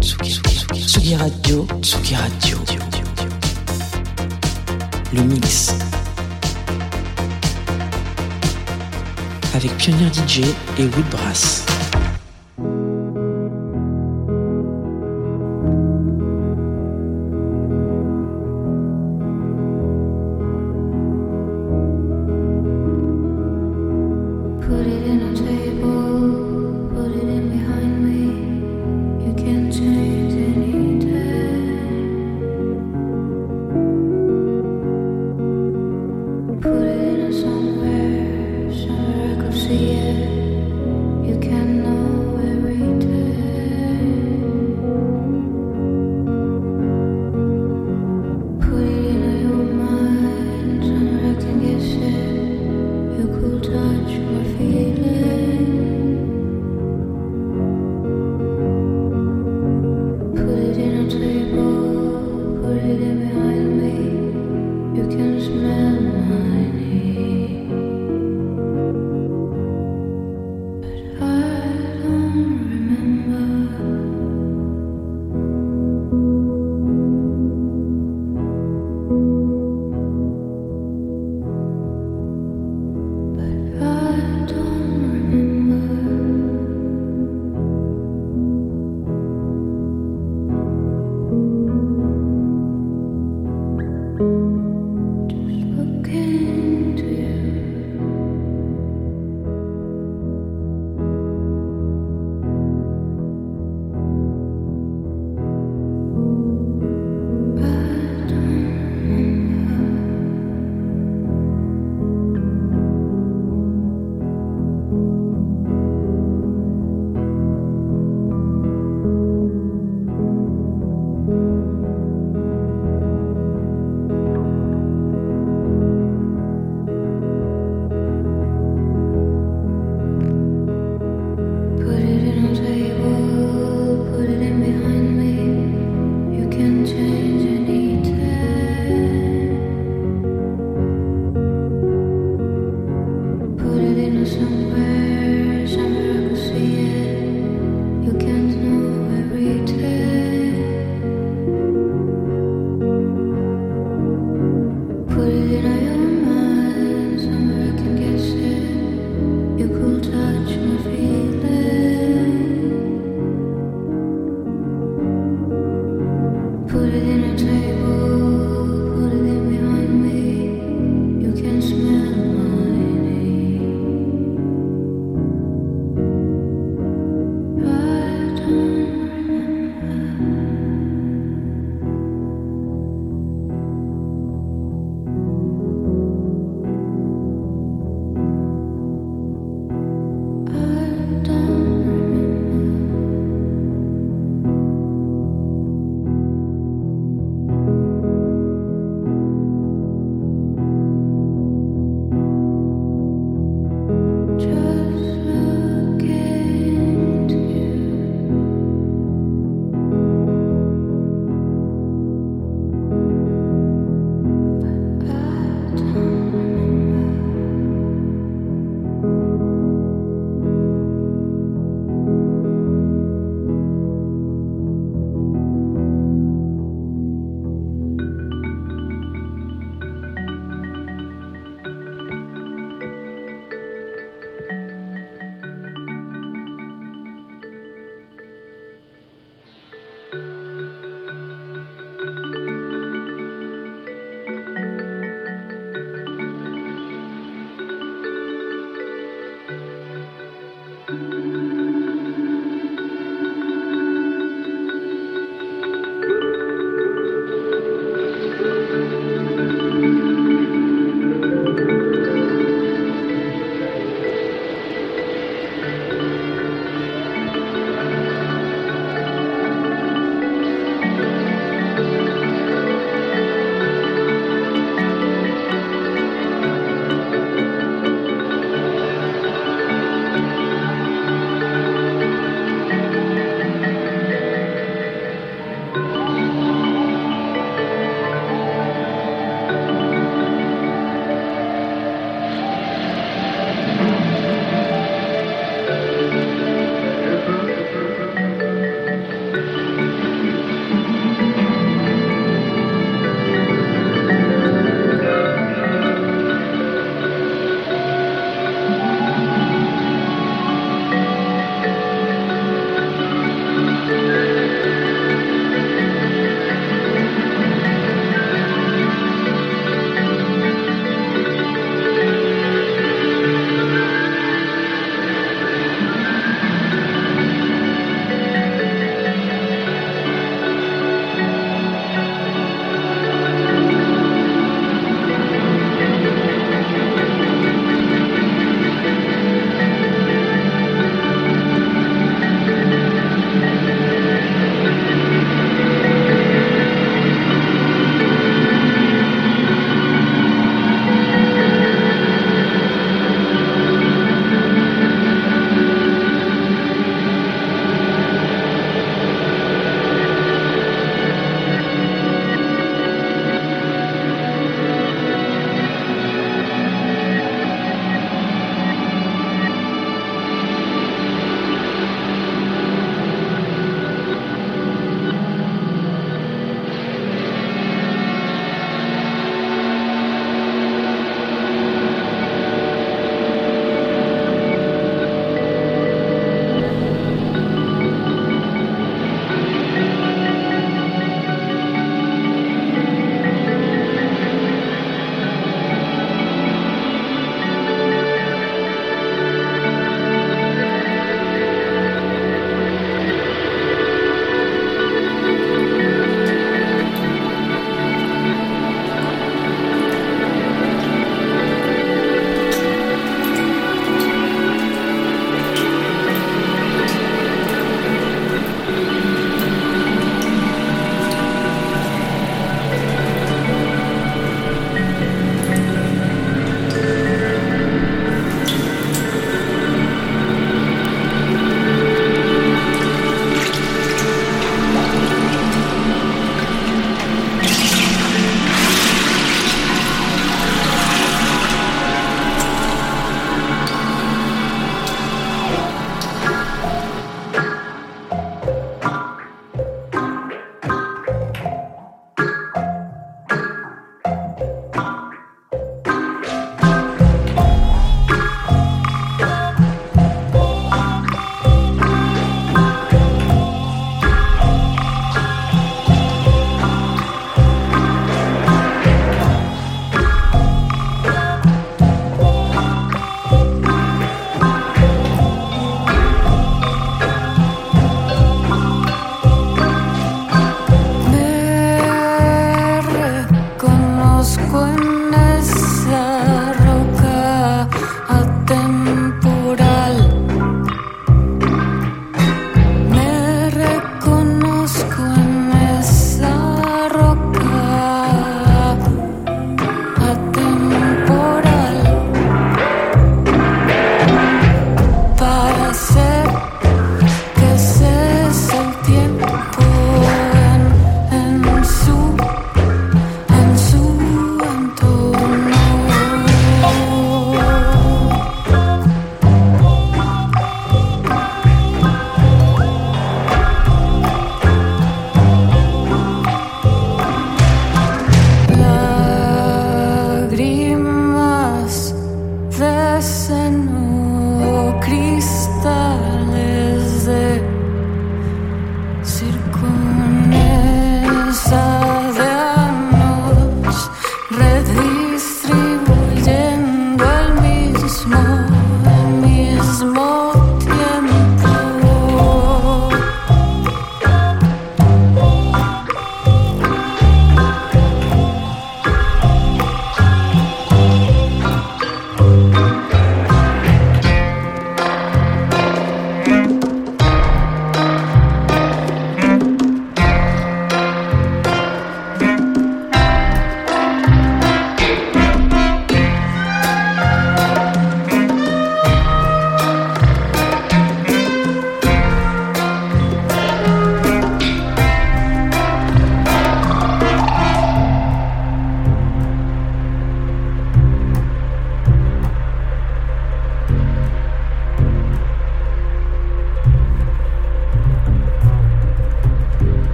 Tsugi, Tsugi, Tsugi Radio, Tsugi Radio. Le mix. Avec Pionnier DJ et Woodbrass. Put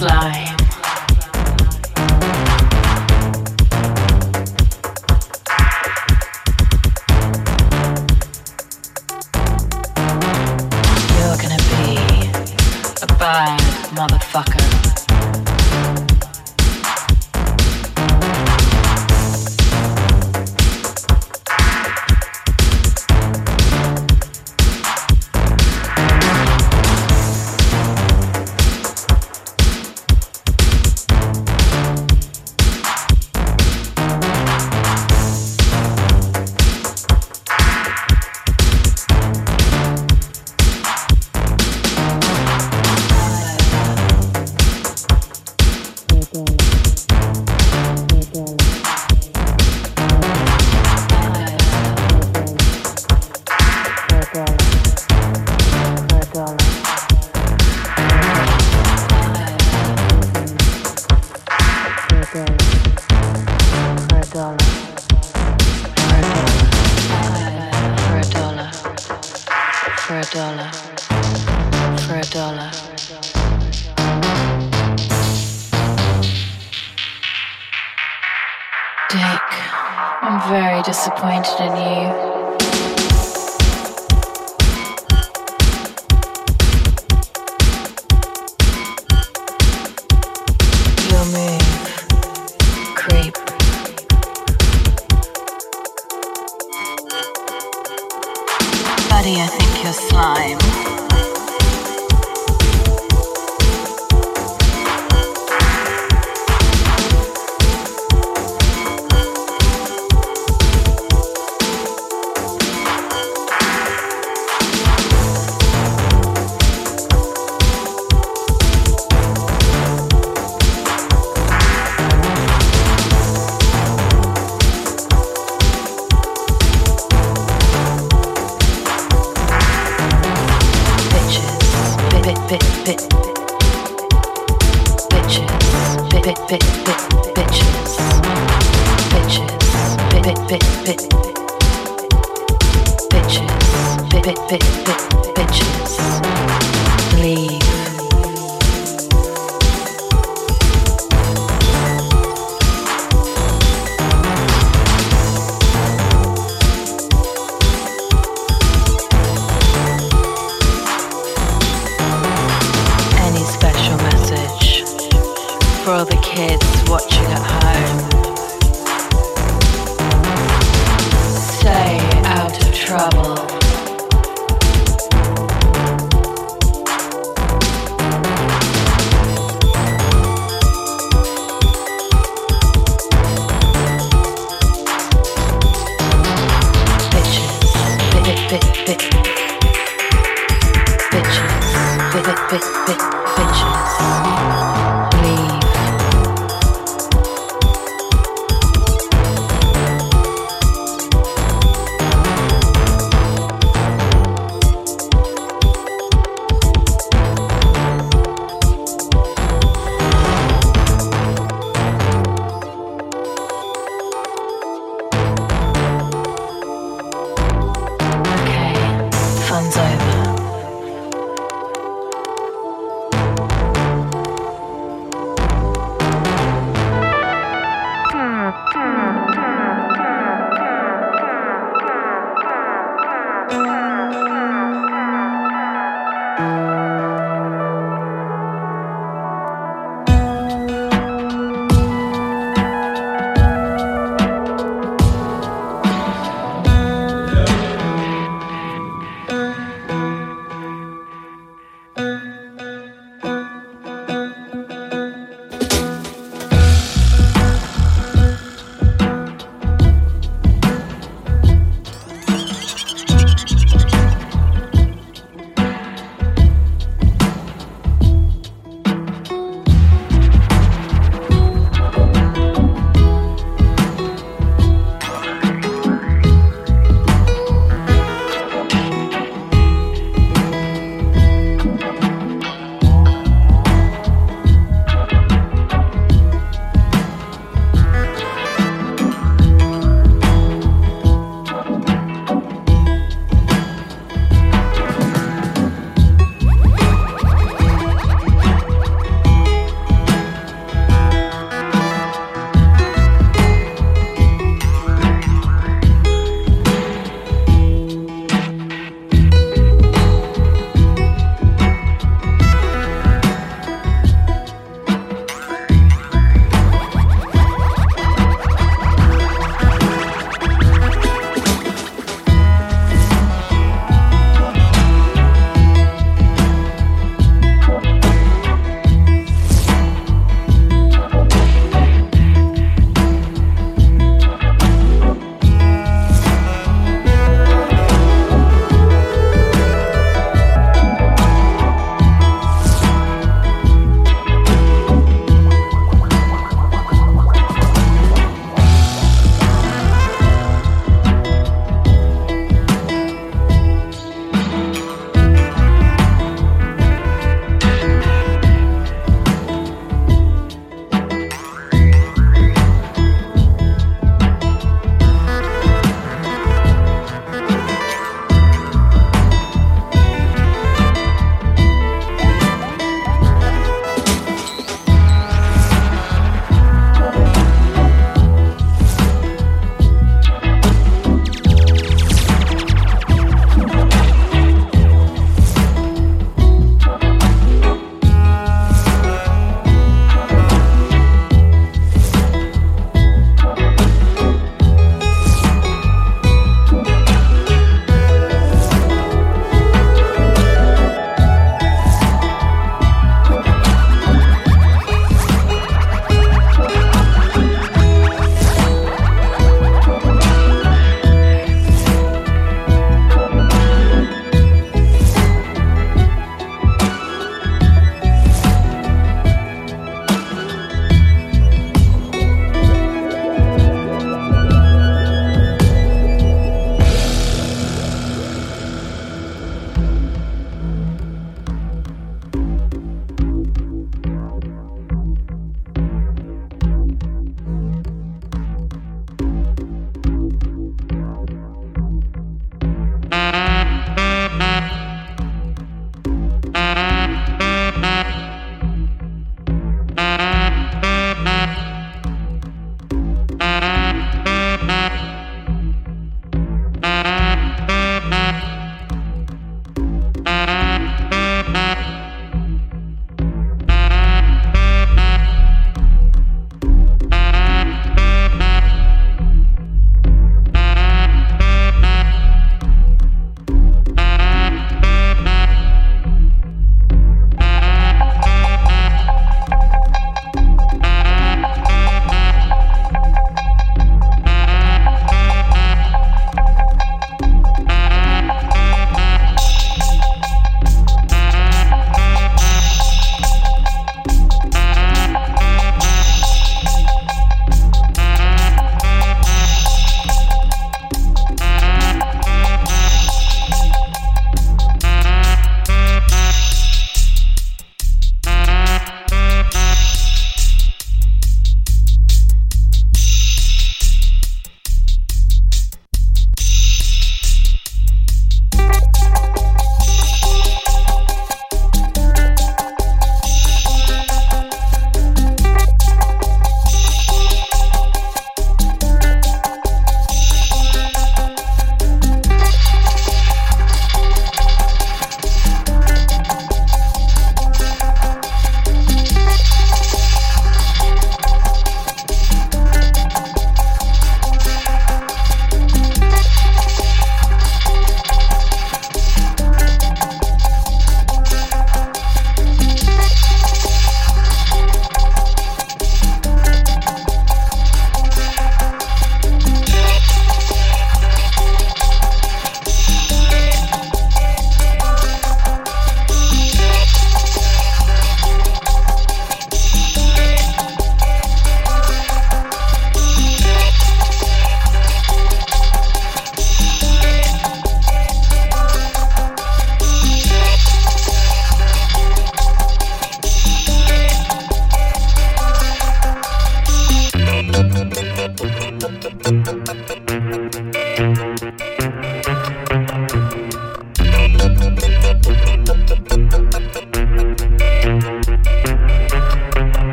think Bitches,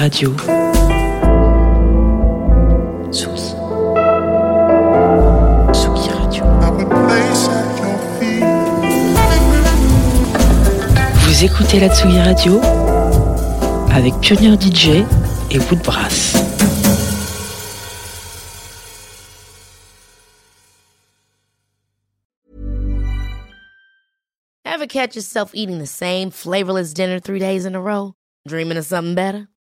Radio. Tsugi. Tsugi Radio. Vous écoutez la Tsugi Radio avec Pionnier DJ et Woodbrass. Ever catch yourself eating the same flavorless dinner three days in a row? Dreaming of something better?